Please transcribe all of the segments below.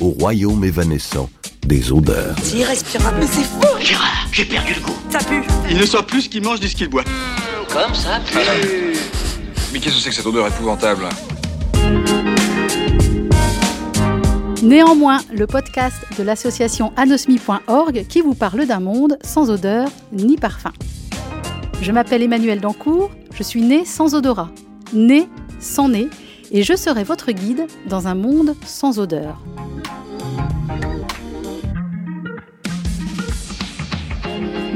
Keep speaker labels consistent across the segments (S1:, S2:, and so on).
S1: au royaume évanescent des odeurs.
S2: C'est irrespirable. Mais c'est fou
S3: Gérard, j'ai perdu le goût.
S2: Ça pue
S4: Il ne sait plus ce qu'il mange ni ce qu'il boit.
S3: Comme ça, puis...
S5: Mais qu'est-ce que c'est que cette odeur épouvantable?
S6: Néanmoins, le podcast de l'association anosmi.org qui vous parle d'un monde sans odeur ni parfum. Je m'appelle Emmanuel Dancourt, je suis née sans odorat, née sans nez, et je serai votre guide dans un monde sans odeur.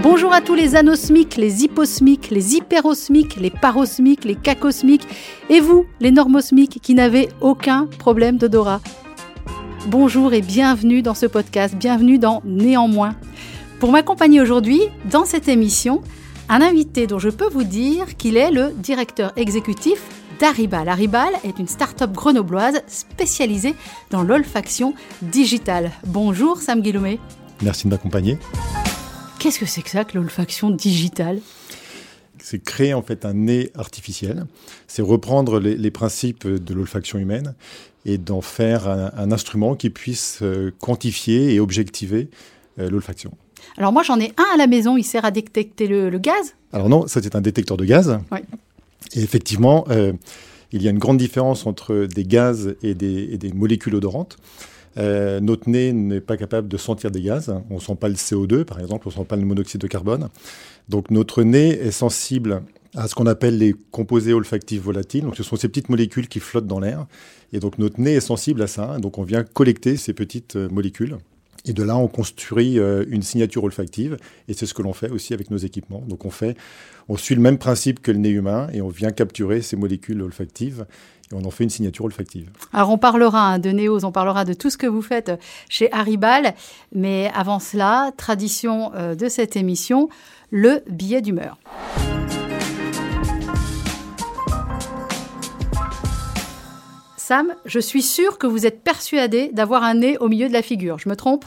S6: Bonjour à tous les anosmiques, les hyposmiques, les hyperosmiques, les parosmiques, les cacosmiques, et vous, les normosmiques, qui n'avez aucun problème d'odorat. Bonjour et bienvenue dans ce podcast, bienvenue dans Néanmoins. Pour m'accompagner aujourd'hui dans cette émission, un invité dont je peux vous dire qu'il est le directeur exécutif d'Aribal. Aribal est une start-up grenobloise spécialisée dans l'olfaction digitale. Bonjour Sam Guillaumet.
S7: Merci de m'accompagner.
S6: Qu'est-ce que c'est que ça que l'olfaction digitale?
S7: C'est créer en fait un nez artificiel. C'est reprendre les, les, principes de l'olfaction humaine et d'en faire un, un, instrument qui puisse euh, quantifier et objectiver euh, l'olfaction.
S6: Alors moi j'en ai un à la maison, il sert à détecter le, le gaz?
S7: Alors non, ça c'est un détecteur de gaz.
S6: Oui.
S7: Et effectivement, euh, il y a une grande différence entre des gaz et des, molécules odorantes. Euh, notre nez n'est pas capable de sentir des gaz. On ne sent pas le CO2, par exemple, on ne sent pas le monoxyde de carbone. Donc notre nez est sensible à ce qu'on appelle les composés olfactifs volatiles. Donc ce sont ces petites molécules qui flottent dans l'air. Et donc notre nez est sensible à ça. Donc on vient collecter ces petites euh, molécules. Et de là, on construit euh, une signature olfactive. Et c'est ce que l'on fait aussi avec nos équipements. Donc on fait, on suit le même principe que le nez humain et on vient capturer ces molécules olfactives et on en fait une signature olfactive.
S6: Alors on parlera hein, de Néos, on parlera de tout ce que vous faites chez Haribal, mais avant cela, tradition euh, de cette émission, le billet d'humeur. Sam, je suis sûre que vous êtes persuadé d'avoir un nez au milieu de la figure. Je me trompe?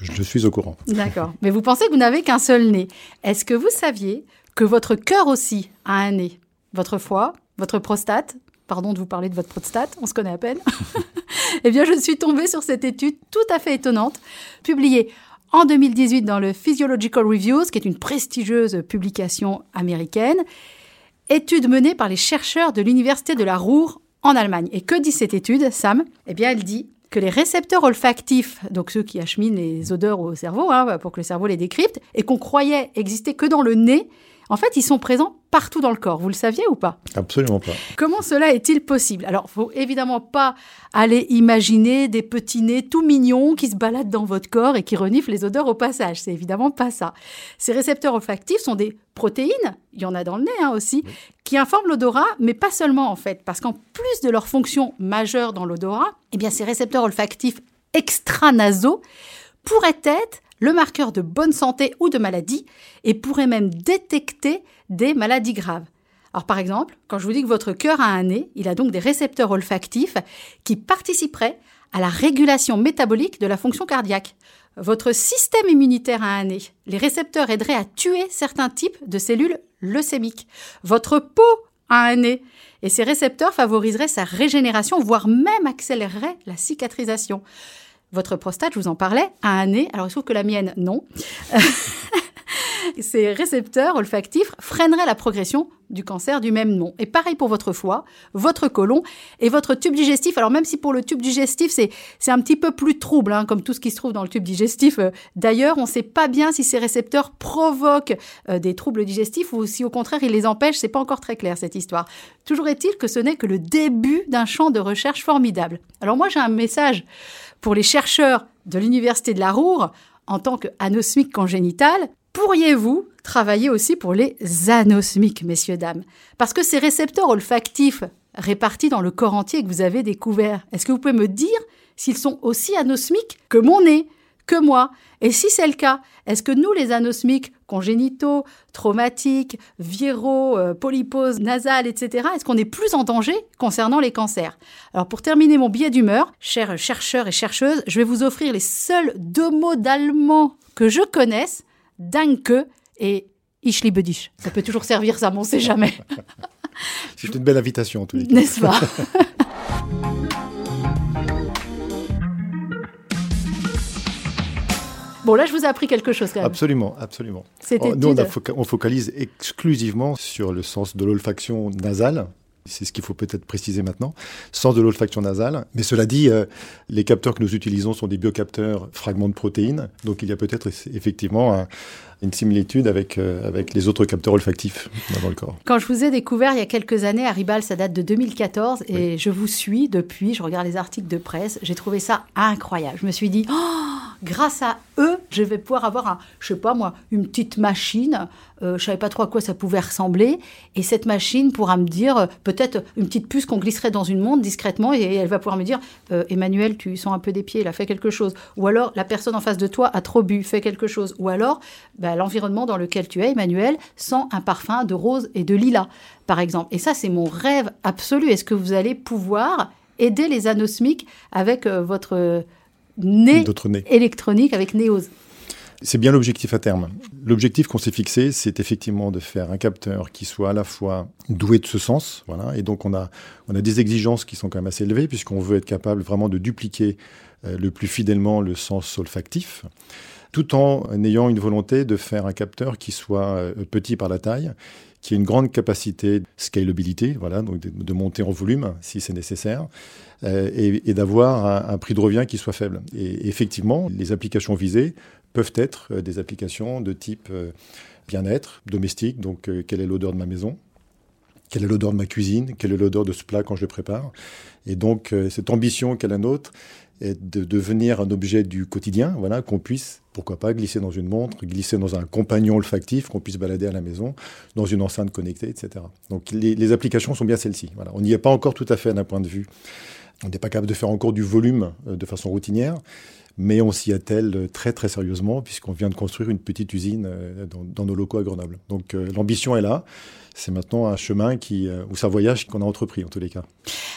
S7: Je suis au courant.
S6: D'accord. Mais vous pensez que vous n'avez qu'un seul nez. Est-ce que vous saviez que votre cœur aussi a un nez? Votre foie, votre prostate, pardon de vous parler de votre prostate, on se connaît à peine. eh bien, je suis tombée sur cette étude tout à fait étonnante, publiée en 2018 dans le Physiological Reviews, qui est une prestigieuse publication américaine. Étude menée par les chercheurs de l'Université de la Ruhr en Allemagne. Et que dit cette étude, Sam? Eh bien, elle dit que les récepteurs olfactifs, donc ceux qui acheminent les odeurs au cerveau, hein, pour que le cerveau les décrypte, et qu'on croyait exister que dans le nez, en fait, ils sont présents partout dans le corps. Vous le saviez ou pas?
S7: Absolument pas.
S6: Comment cela est-il possible? Alors, faut évidemment pas aller imaginer des petits nez tout mignons qui se baladent dans votre corps et qui reniflent les odeurs au passage. C'est évidemment pas ça. Ces récepteurs olfactifs sont des protéines, il y en a dans le nez hein, aussi, qui informent l'odorat, mais pas seulement en fait, parce qu'en plus de leur fonction majeure dans l'odorat, eh bien ces récepteurs olfactifs extranasaux pourraient être le marqueur de bonne santé ou de maladie et pourrait même détecter des maladies graves. Alors par exemple, quand je vous dis que votre cœur a un nez, il a donc des récepteurs olfactifs qui participeraient à la régulation métabolique de la fonction cardiaque. Votre système immunitaire a un nez. Les récepteurs aideraient à tuer certains types de cellules leucémiques. Votre peau a un nez. Et ces récepteurs favoriseraient sa régénération, voire même accéléreraient la cicatrisation. Votre prostate, je vous en parlais, a un nez. Alors, il se trouve que la mienne, non. Ces récepteurs olfactifs freineraient la progression du cancer du même nom. Et pareil pour votre foie, votre côlon et votre tube digestif. Alors même si pour le tube digestif, c'est, un petit peu plus trouble, hein, comme tout ce qui se trouve dans le tube digestif. Euh, d'ailleurs, on ne sait pas bien si ces récepteurs provoquent euh, des troubles digestifs ou si au contraire ils les empêchent. C'est pas encore très clair cette histoire. Toujours est-il que ce n'est que le début d'un champ de recherche formidable. Alors moi j'ai un message pour les chercheurs de l'université de la Ruhr en tant qu'anosmique congénital, pourriez-vous travailler aussi pour les anosmiques, messieurs, dames? Parce que ces récepteurs olfactifs répartis dans le corps entier que vous avez découverts, est-ce que vous pouvez me dire s'ils sont aussi anosmiques que mon nez, que moi Et si c'est le cas, est-ce que nous, les anosmiques congénitaux, traumatiques, viraux, euh, polyposes nasales, etc., est-ce qu'on est plus en danger concernant les cancers? Alors pour terminer mon billet d'humeur, chers chercheurs et chercheuses, je vais vous offrir les seuls deux mots d'allemand que je connaisse, Danke et Ich liebe dich. Ça peut toujours servir, ça, mais on sait jamais.
S7: C'est une belle invitation, en tous les cas.
S6: N'est-ce pas? Bon, là, je vous ai appris quelque chose quand même.
S7: Absolument, absolument.
S6: Cette
S7: Oh, Nous, on,
S6: étude-
S7: a foca- on focalise exclusivement sur le sens de l'olfaction nasale. C'est ce qu'il faut peut-être préciser maintenant. Sens de l'olfaction nasale. Mais cela dit, euh, les capteurs que nous utilisons sont des biocapteurs fragments de protéines. Donc il y a peut-être eff- effectivement un- une similitude avec, euh, avec les autres capteurs olfactifs dans le corps.
S6: Quand je vous ai découvert il y a quelques années à Ribal, ça date de 2014 et je vous suis depuis, je regarde les articles de presse, j'ai trouvé ça incroyable. Je me suis dit, oh, grâce à eux, je vais pouvoir avoir, un, je sais pas moi, une petite machine. Euh, je savais pas trop à quoi ça pouvait ressembler et cette machine pourra me dire euh, peut-être une petite puce qu'on glisserait dans une montre discrètement et elle va pouvoir me dire, euh, Emmanuel, tu sens un peu des pieds, il a fait quelque chose. Ou alors la personne en face de toi a trop bu, fait quelque chose. Ou alors bah, l'environnement dans lequel tu es, Emmanuel, sent un parfum de rose et de lilas, par exemple. Et ça, c'est mon rêve absolu. Est-ce que vous allez pouvoir aider les anosmiques avec euh, votre nez électronique, avec Neos
S7: C'est bien l'objectif à terme. L'objectif qu'on s'est fixé, c'est effectivement de faire un capteur qui soit à la fois doué de ce sens, voilà, et donc on a, on a des exigences qui sont quand même assez élevées, puisqu'on veut être capable vraiment de dupliquer euh, le plus fidèlement le sens olfactif, tout en ayant une volonté de faire un capteur qui soit euh, petit par la taille, qui ait une grande capacité de scalabilité, voilà, donc de, monter en volume si c'est nécessaire, euh, et, d'avoir un, prix de revient qui soit faible. Et effectivement, les applications visées peuvent être euh, des applications de type euh, bien-être, domestique, donc quelle est l'odeur de ma maison, quelle est l'odeur de ma cuisine, quelle est l'odeur de ce plat quand je le prépare. Et donc cette ambition a la nôtre est de devenir un objet du quotidien, voilà, qu'on puisse, pourquoi pas, glisser dans une montre, glisser dans un compagnon olfactif, qu'on puisse balader à la maison, dans une enceinte connectée, etc. Donc les, applications sont bien celles-ci. Voilà. On n'y est pas encore tout à fait d'un point de vue. On n'est pas capable de faire encore du volume euh, de façon routinière, mais on s'y attelle très très sérieusement puisqu'on vient de construire une petite usine euh, dans, nos locaux à Grenoble. Donc euh, l'ambition est là. C'est maintenant un chemin qui, ou un voyage qu'on a entrepris en tous les cas.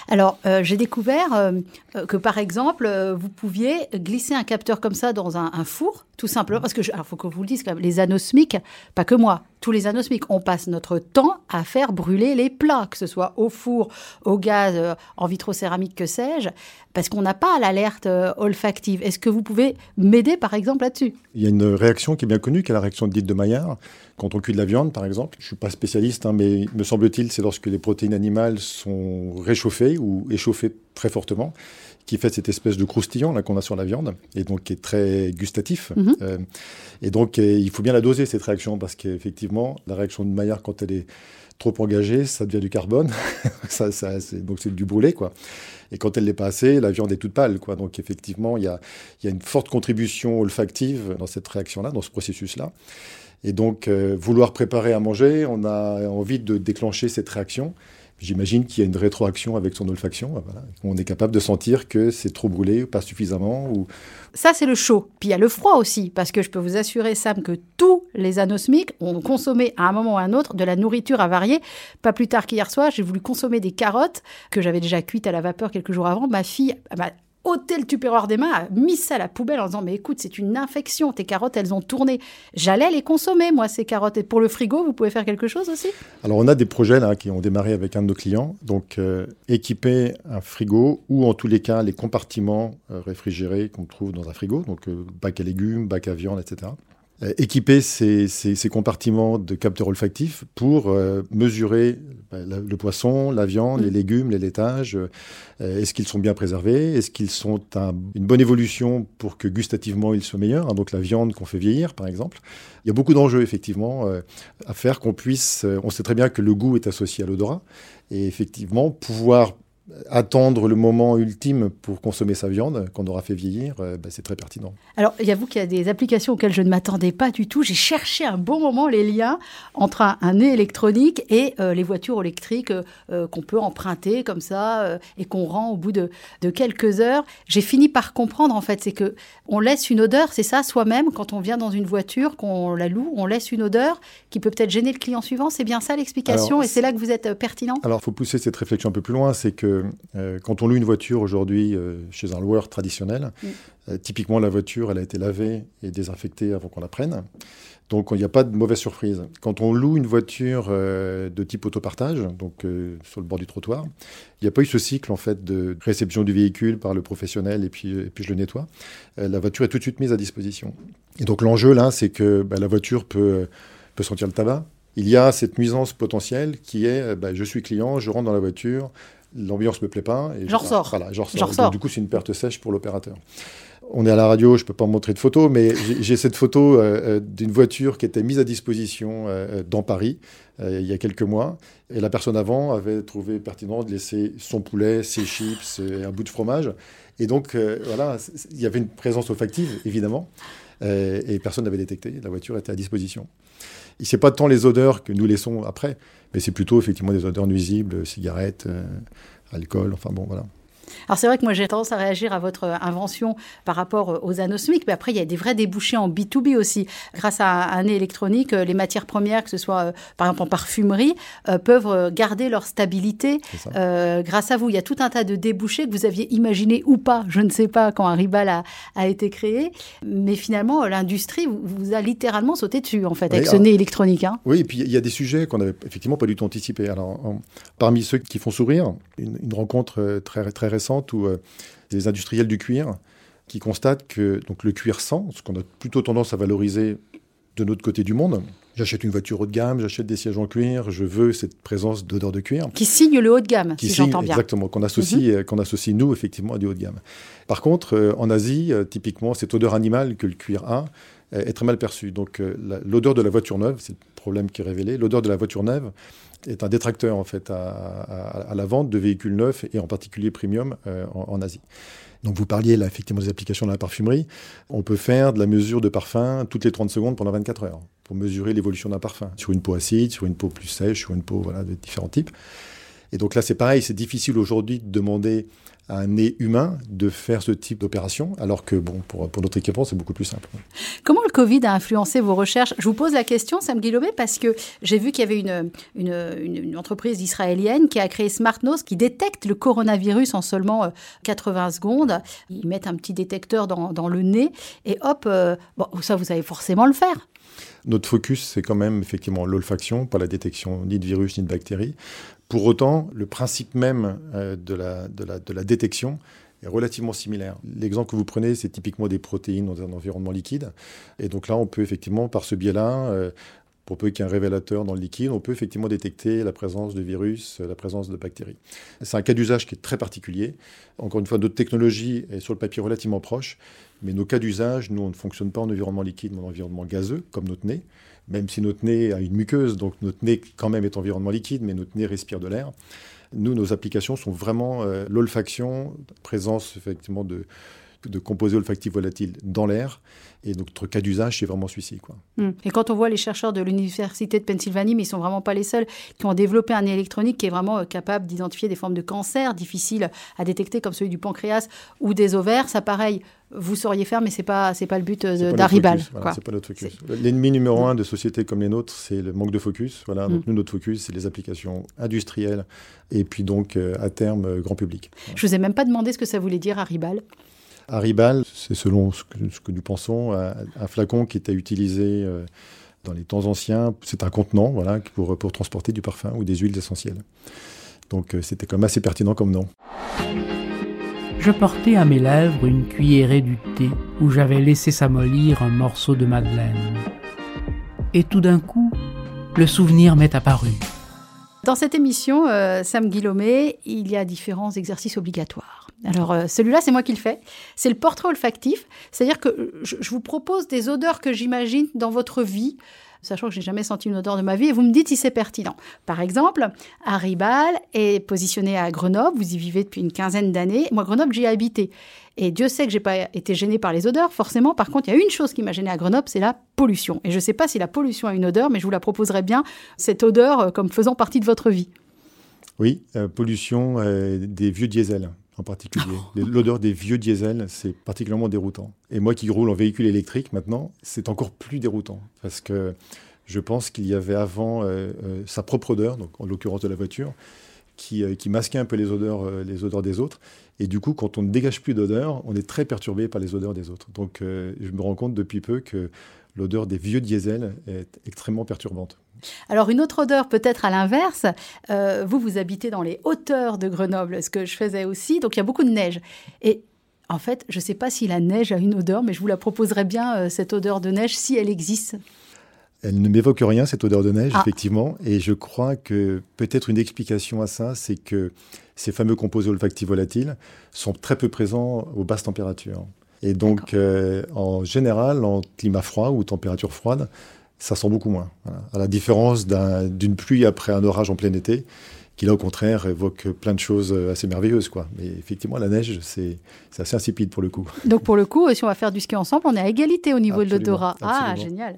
S6: Alors, euh, j'ai découvert euh, euh, que, par exemple, vous pouviez glisser un capteur comme ça dans un, four, tout simplement, parce que, il faut que vous le disiez quand même, les anosmiques, pas que moi, tous les anosmiques, on passe notre temps à faire brûler les plats, que ce soit au four, au gaz, euh, en vitrocéramique, que sais-je, parce qu'on n'a pas l'alerte euh, olfactive. Est-ce que vous pouvez m'aider, par exemple, là-dessus?
S7: Il y a une réaction qui est bien connue, qui est la réaction dite de Maillard. Quand on cuit de la viande, par exemple, je suis pas spécialiste, hein, mais me semble-t-il, c'est lorsque les protéines animales sont réchauffées ou échauffées très fortement, qui fait cette espèce de croustillant là qu'on a sur la viande, et donc qui est très gustatif.
S6: Mhm.
S7: Euh, et donc, euh, il faut bien la doser cette réaction parce qu'effectivement, la réaction de Maillard, quand elle est trop engagée, ça devient du carbone, ça, donc c'est du brûlé, quoi. Et quand elle l'est pas assez, la viande est toute pâle, quoi. Donc effectivement, il y a, y a une forte contribution olfactive dans cette réaction-là, dans ce processus-là. Et donc, euh, vouloir préparer à manger, on a envie de déclencher cette réaction. J'imagine qu'il y a une rétroaction avec son olfaction. Voilà. On est capable de sentir que c'est trop brûlé, pas suffisamment. Ou...
S6: Ça, c'est le chaud. Puis il y a le froid aussi, parce que je peux vous assurer, Sam, que tous les anosmiques ont consommé à un moment ou à un autre de la nourriture avariée. Pas plus tard qu'hier soir, j'ai voulu consommer des carottes que j'avais déjà cuites à la vapeur quelques jours avant. Ma fille m'a ôté le tupperware des mains, a mis ça à la poubelle en disant Mais écoute, c'est une infection, tes carottes, elles ont tourné. J'allais les consommer, moi, ces carottes. Et pour le frigo, vous pouvez faire quelque chose aussi?
S7: Alors, on a des projets là qui ont démarré avec un de nos clients. Donc, euh, équiper un frigo ou en tous les cas les compartiments euh, réfrigérés qu'on trouve dans un frigo, donc euh, bac à légumes, bac à viande, etc. Euh, équiper ces, ces- ces compartiments de capteurs olfactifs pour euh, mesurer bah, la- le poisson, la viande,
S6: Mm.
S7: les légumes, les laitages. euh, Est-ce qu'ils sont bien préservés Est-ce qu'ils sont un- une bonne évolution pour que gustativement ils soient meilleurs hein, Donc la viande qu'on fait vieillir, par exemple. Il y a beaucoup d'enjeux, effectivement, euh, à faire qu'on puisse... on sait très bien que le goût est associé à l'odorat. Et effectivement, pouvoir attendre le moment ultime pour consommer sa viande qu'on aura fait vieillir, euh, bah, c'est très pertinent.
S6: Alors, il y a vous qu'il y a des applications auxquelles je ne m'attendais pas du tout. J'ai cherché un bon moment les liens entre un, un nez électronique et euh, les voitures électriques euh, qu'on peut emprunter comme ça et qu'on rend au bout de, de quelques heures. J'ai fini par comprendre en fait, c'est que on laisse une odeur, c'est ça soi-même quand on vient dans une voiture, qu'on la loue, on laisse une odeur qui peut peut-être gêner le client suivant. C'est bien ça l'explication et c'est là que vous êtes pertinent?
S7: Alors, il faut pousser cette réflexion un peu plus loin, c'est que que euh, quand on loue une voiture aujourd'hui euh, chez un loueur traditionnel,
S6: Mm.
S7: euh, typiquement la voiture, elle a été lavée et désinfectée avant qu'on la prenne. Donc il n'y a pas de mauvaise surprise. Quand on loue une voiture de type autopartage, donc sur le bord du trottoir, il n'y a pas eu ce cycle en fait de réception du véhicule par le professionnel et puis, et puis je le nettoie. La voiture est tout de suite mise à disposition. Et donc l'enjeu là, c'est que bah, la voiture peut, peut sentir le tabac. Il y a cette nuisance potentielle qui est, bah, je suis client, je rentre dans la voiture, l'ambiance me plaît pas. Et
S6: J'en ressors.
S7: Voilà, j'en ressors. Du coup, c'est une perte sèche pour l'opérateur. On est à la radio, je peux pas montrer de photo, mais j'ai- cette photo euh, euh, d'une voiture qui était mise à disposition euh, dans Paris euh, il y a quelques mois. Et la personne avant avait trouvé pertinent de laisser son poulet, ses chips et un bout de fromage. Et donc, voilà, il y avait une présence olfactive, évidemment, et personne n'avait détecté. La voiture était à disposition. C'est pas tant les odeurs que nous laissons après, mais c'est plutôt effectivement des odeurs nuisibles, cigarettes, euh, alcool, enfin bon, voilà.
S6: Alors c'est vrai que moi j'ai tendance à réagir à votre euh, invention par rapport euh, aux anosmiques, mais après il y a des vrais débouchés en B2B aussi. Grâce à un nez électronique, euh, les matières premières, que ce soit par exemple en parfumerie, euh, peuvent garder leur stabilité euh, grâce à vous. Il y a tout un tas de débouchés que vous aviez imaginés ou pas, je ne sais pas, quand Haribal a, a été créé, mais finalement l'industrie vous, a littéralement sauté dessus en fait
S7: Oui,
S6: avec ce
S7: alors-
S6: nez électronique. hein.
S7: Oui, et puis il y a des sujets qu'on n'avait effectivement pas du tout anticipés. Alors, parmi ceux qui font sourire, une, une rencontre très, très récente où euh, des industriels du cuir qui constatent que donc, le cuir sent, ce qu'on a plutôt tendance à valoriser de notre côté du monde. J'achète une voiture haut de gamme, j'achète des sièges en cuir, je veux cette présence d'odeur de cuir.
S6: Qui signe le haut de gamme,
S7: Qui
S6: si j'entends bien. Mhm.
S7: Exactement, qu'on associe, euh, qu'on associe nous effectivement à du haut de gamme. Par contre, euh, en Asie, euh, typiquement, cette odeur animale que le cuir a euh, est très mal perçue. Donc euh, l'odeur de la voiture neuve, c'est problème qui est révélé, l'odeur de la voiture neuve est un détracteur en fait à, la vente de véhicules neufs et en particulier premium euh, en, Asie. Donc vous parliez là effectivement des applications dans la parfumerie. On peut faire de la mesure de parfum toutes les 30 secondes pendant 24 heures pour mesurer l'évolution d'un parfum sur une peau acide, sur une peau plus sèche, sur une peau voilà, de différents types. Et donc là, c'est pareil, c'est difficile aujourd'hui de demander à un nez humain de faire ce type d'opération, alors que bon, pour, pour notre équipement, c'est beaucoup plus simple.
S6: Comment le Covid a influencé vos recherches? Je vous pose la question, Sam Guillaumet, parce que j'ai vu qu'il y avait une, une, une- une entreprise israélienne qui a créé SmartNose qui détecte le coronavirus en seulement euh, 80 secondes. Ils mettent un petit détecteur dans, dans le nez et hop, euh, bon, ça vous savez forcément le faire.
S7: Notre focus, c'est quand même effectivement l'olfaction, pas la détection ni de virus ni de bactéries. Pour autant, le principe même euh, de, la, détection est relativement similaire. L'exemple que vous prenez, c'est typiquement des protéines dans un environnement liquide. Et donc là, on peut effectivement, par ce biais-là, euh, pour peu qu'il y ait un révélateur dans le liquide, on peut effectivement détecter la présence de virus, euh, la présence de bactéries. C'est un cas d'usage qui est très particulier. Encore une fois, notre technologie est sur le papier relativement proche, mais nos cas d'usage, nous, on ne fonctionne pas en environnement liquide, mais en environnement gazeux, comme notre nez, même si notre nez a une muqueuse, donc notre nez quand même est environnement liquide, mais notre nez respire de l'air. Nous, nos applications sont vraiment euh, l'olfaction, présence effectivement de, composés olfactifs volatiles dans l'air. Et notre cas d'usage, c'est vraiment celui-ci.
S6: Hmm. Et quand on voit les chercheurs de l'Université de Pennsylvanie, mais ils sont vraiment pas les seuls, qui ont développé un électronique qui est vraiment euh, capable d'identifier des formes de cancer difficiles à détecter, comme celui du pancréas ou des ovaires, ça pareil, vous sauriez faire, mais c'est pas c'est pas le but euh,
S7: voilà,
S6: quoi.
S7: c'est pas notre focus. L'ennemi numéro un de sociétés comme les nôtres, c'est le manque de focus. Voilà, donc
S6: Mm.
S7: nous, notre focus, c'est les applications industrielles et puis donc euh, à terme euh, grand public.
S6: Je vous ai même pas demandé ce que ça voulait dire Aribal.
S7: Haribal, c'est selon ce que, ce que nous pensons, un, un flacon qui était utilisé euh, dans les temps anciens. C'est un contenant voilà, pour, pour transporter du parfum ou des huiles essentielles. Donc c'était quand même assez pertinent comme nom.
S2: Je portais à mes lèvres une cuillerée du thé où j'avais laissé s'amollir un morceau de madeleine. Et tout d'un coup, le souvenir m'est apparu.
S6: Dans cette émission, euh, Sam Guillaumet, il y a différents exercices obligatoires. Alors, euh, celui-là, c'est moi qui le fais. C'est le portrait olfactif. C'est-à-dire que je, je vous propose des odeurs que j'imagine dans votre vie, sachant que je n'ai jamais senti une odeur de ma vie, et vous me dites si c'est pertinent. Par exemple, Haribal est positionné à Grenoble. Vous y vivez depuis une quinzaine d'années. Moi, Grenoble, j'y ai habité. Et Dieu sait que j'ai pas été gênée par les odeurs, forcément. Par contre, il y a une chose qui m'a gênée à Grenoble, c'est la pollution. Et je ne sais pas si la pollution a une odeur, mais je vous la proposerai bien, cette odeur euh, comme faisant partie de votre vie.
S7: Oui, euh, pollution euh, des vieux diesels en particulier. L'odeur des vieux diesels, c'est particulièrement déroutant. Et moi qui roule en véhicule électrique maintenant, c'est encore plus déroutant parce que je pense qu'il y avait avant euh, euh, sa propre odeur, donc en l'occurrence de la voiture, qui, euh, qui masquait un peu les odeurs, les odeurs des autres. Et du coup, quand on ne dégage plus d'odeur, on est très perturbé par les odeurs des autres. Donc, je me rends compte depuis peu que l'odeur des vieux diesels est extrêmement perturbante.
S6: Alors une autre odeur peut-être à l'inverse, euh, vous vous habitez dans les hauteurs de Grenoble, ce que je faisais aussi, donc il y a beaucoup de neige. Et en fait, je ne sais pas si la neige a une odeur, mais je vous la proposerais bien, euh, cette odeur de neige, si elle existe.
S7: Elle ne m'évoque rien, cette odeur de neige,
S6: Ah.
S7: effectivement. Et je crois que peut-être une explication à ça, c'est que ces fameux composés olfactifs volatiles sont très peu présents aux basses températures. Et donc, euh, en général, en climat froid ou température froide, ça sent beaucoup moins. Voilà. À la différence d'un- d'une pluie après un orage en plein été, qui là, au contraire, évoque plein de choses euh, assez merveilleuses. Quoi. Mais effectivement, la neige, c'est assez insipide pour le coup.
S6: Donc pour le coup, si on va faire du ski ensemble, on est à égalité au niveau de l'odorat. Ah, génial.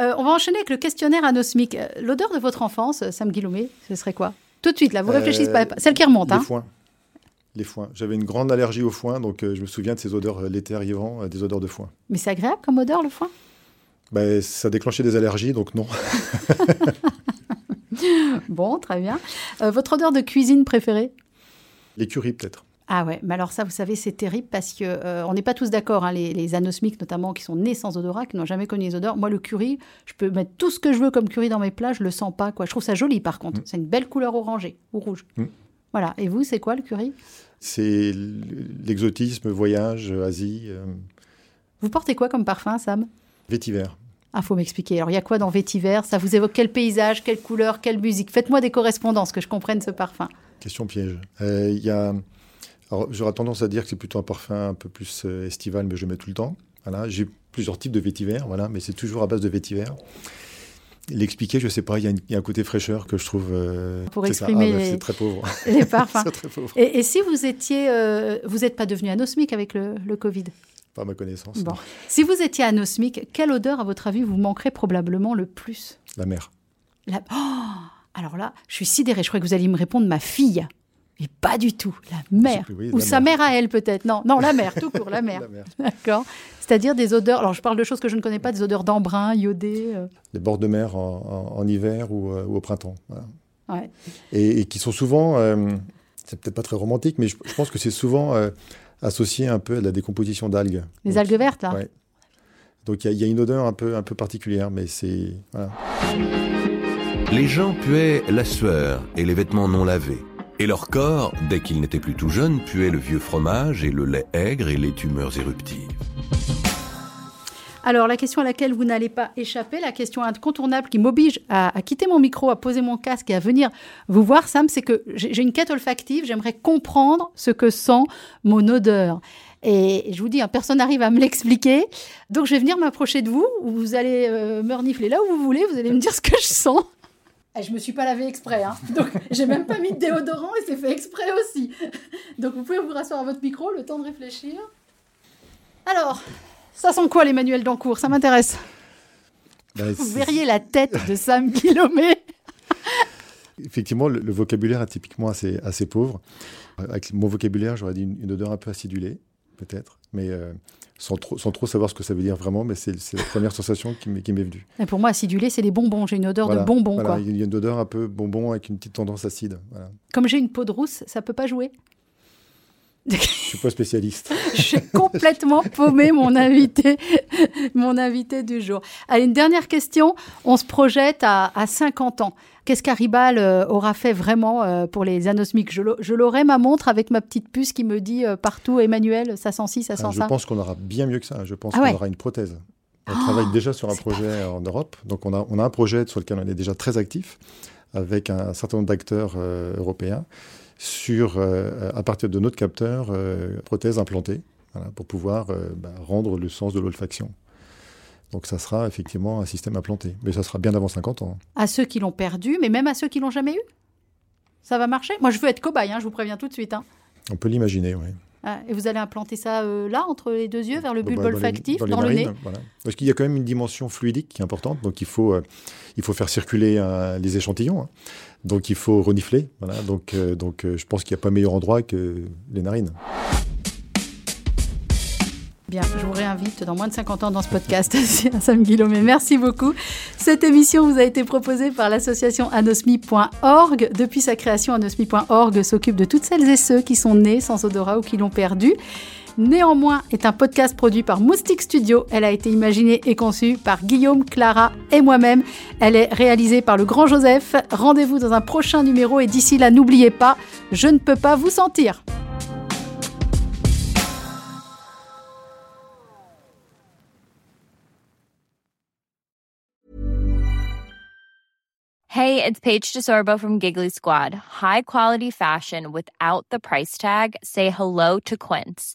S6: Euh, on va enchaîner avec le questionnaire anosmique. L'odeur de votre enfance, Sam Guillaumet, ce serait quoi? Tout de suite, là, vous
S7: Euh,
S6: réfléchissez pas. Celle qui remonte,
S7: Les
S6: hein
S7: foins. Les foins. J'avais une grande allergie aux foins, donc euh, je me souviens de ces odeurs euh, l'été arrivant, euh, des odeurs de foin.
S6: Mais c'est agréable comme odeur, le foin?
S7: Ben, ça déclenchait des allergies, donc non.
S6: Bon, très bien. Euh, votre odeur de cuisine préférée?
S7: L'écurie, peut-être.
S6: Ah ouais, mais alors ça, vous savez, c'est terrible parce que euh, on n'est pas tous d'accord, hein, les, les anosmiques notamment, qui sont nés sans odorat, qui n'ont jamais connu les odeurs. Moi, le curry, je peux mettre tout ce que je veux comme curry dans mes plats, je le sens pas. Quoi. Je trouve ça joli, par contre. C'est une belle couleur orangée ou rouge.
S7: Mm.
S6: Voilà. Et vous, c'est quoi le curry?
S7: C'est l'exotisme, voyage, Asie, euh,
S6: Vous portez quoi comme parfum, Sam?
S7: Vétiver.
S6: Ah, faut m'expliquer. Alors, il y a quoi dans vétiver? Ça vous évoque quel paysage, quelle couleur, quelle musique? Faites-moi des correspondances, que je comprenne ce parfum.
S7: Question piège. Euh, Il y a... Alors, j'aurais tendance à dire que c'est plutôt un parfum un peu plus euh, estival, mais je mets tout le temps. Voilà. J'ai plusieurs types de vétiver, voilà, mais c'est toujours à base de vétiver. L'expliquer, je sais pas, il y, a y un côté fraîcheur que je trouve. euh,
S6: Pour
S7: ça.
S6: exprimer
S7: Ah, bah,
S6: les-
S7: C'est très pauvre.
S6: Les parfums.
S7: c'est très pauvre.
S6: Et, et si vous étiez, euh, vous n'êtes pas devenu anosmique avec le, le Covid?
S7: Pas à ma connaissance.
S6: Bon. Si vous étiez anosmique, quelle odeur, à votre avis, vous manquerait probablement le plus?
S7: La mer.
S6: La- Oh Alors là, je suis sidérée. Je croyais que vous alliez me répondre ma fille. Et pas du tout. La mère.
S7: Oui,
S6: Ou
S7: la
S6: sa mère à elle, peut-être. Non, non, la mère, tout court, la mère.
S7: Mer.
S6: D'accord. C'est-à-dire des odeurs. Alors, je parle de choses que je ne connais pas, des odeurs d'embrun, iodées. euh,
S7: Les bords de mer en, en- en hiver ou, euh, ou au printemps. voilà.
S6: ouais.
S7: et, et qui sont souvent, euh, c'est peut-être pas très romantique, mais je, je pense que c'est souvent euh, associé un peu à la décomposition d'algues.
S6: Les
S7: Donc,
S6: algues vertes, là?
S7: ouais. Donc il y, a- il y a une odeur un peu, un peu particulière, mais c'est voilà.
S1: Les gens puaient la sueur et les vêtements non lavés. Et leur corps, dès qu'ils n'étaient plus tout jeunes, puait le vieux fromage et le lait aigre et les tumeurs éruptives.
S6: Alors, la question à laquelle vous n'allez pas échapper, la question incontournable qui m'oblige à, quitter mon micro, à poser mon casque et à venir vous voir, Sam, c'est que j'ai j'ai une quête olfactive. J'aimerais comprendre ce que sent mon odeur. Et je vous dis, hein, personne n'arrive à me l'expliquer. Donc, je vais venir m'approcher de vous. Vous allez euh, me renifler là où vous voulez. Vous allez me dire ce que je sens. Et je me suis pas lavé exprès, hein. donc j'ai même pas mis de déodorant et c'est fait exprès aussi. Donc vous pouvez vous rasseoir à votre micro, le temps de réfléchir. Alors, ça sent quoi les manuels d'encours? Ça m'intéresse.
S7: Ben,
S6: Vous verriez la tête de Sam Guillaumet.
S7: Effectivement, le, le vocabulaire est typiquement assez, assez pauvre. Avec mon vocabulaire, j'aurais dit une, une odeur un peu acidulée, peut-être, mais euh, sans, trop, sans trop savoir ce que ça veut dire vraiment, mais c'est la première sensation qui m'est venue.
S6: Et pour moi, acidulé, c'est des bonbons. J'ai une odeur
S7: Voilà,
S6: de
S7: voilà,
S6: quoi.
S7: Il y a une odeur un peu bonbon avec une petite tendance acide. Voilà.
S6: Comme j'ai une peau de rousse, ça peut pas jouer.
S7: Je suis pas spécialiste.
S6: J'ai complètement paumé mon invité, mon invité du jour. Allez, une dernière question. On se projette à, à 50 ans. Qu'est-ce qu'Aribal euh, aura fait vraiment euh, pour les anosmiques? Je l'au- Je l'aurai ma montre avec ma petite puce qui me dit euh, partout, Emmanuel, ça sent ci, ça sent
S7: Ah, je
S6: ça.
S7: pense qu'on aura bien mieux que ça. Je pense
S6: Ah
S7: qu'on aura une prothèse. On
S6: Oh,
S7: travaille déjà sur un projet en Europe. Donc, on a, on a un projet sur lequel on est déjà très actif avec un certain nombre d'acteurs euh, européens sur, euh, à partir de notre capteur, euh, prothèse implantée voilà, pour pouvoir euh, bah, rendre le sens de l'olfaction. Donc, ça sera effectivement un système implanté. Mais ça sera bien avant 50 ans.
S6: À ceux qui l'ont perdu, mais même à ceux qui l'ont jamais eu? Ça va marcher? Moi, je veux être cobaye, hein, je vous préviens tout de suite. hein.
S7: On peut l'imaginer, oui.
S6: Ah, Et vous allez implanter ça euh, là, entre les deux yeux, vers le bulbe
S7: dans les-
S6: olfactif,
S7: dans, les
S6: le nez?
S7: voilà. Parce qu'il y a quand même une dimension fluidique qui est importante, donc il faut, euh, il faut faire circuler euh, les échantillons, hein. Donc il faut renifler. Donc, euh, euh, je pense qu'il n'y a pas meilleur endroit que les narines.
S6: Bien, je vous réinvite dans moins de 50 ans dans ce podcast, Sam Guillaume. Merci beaucoup. Cette émission vous a été proposée par l'association anosmi.org. Depuis sa création, anosmi.org s'occupe de toutes celles et ceux qui sont nés sans odorat ou qui l'ont perdu. Néanmoins est un podcast produit par Moustique Studio. Elle a été imaginée et conçue par Guillaume, Clara et moi-même. Elle est réalisée par le grand Joseph. Rendez-vous dans un prochain numéro et d'ici là, n'oubliez pas, je ne peux pas vous sentir.
S8: Hey, it's Paige DeSorbo from Giggly Squad. High quality fashion without the price tag. Say hello to Quince.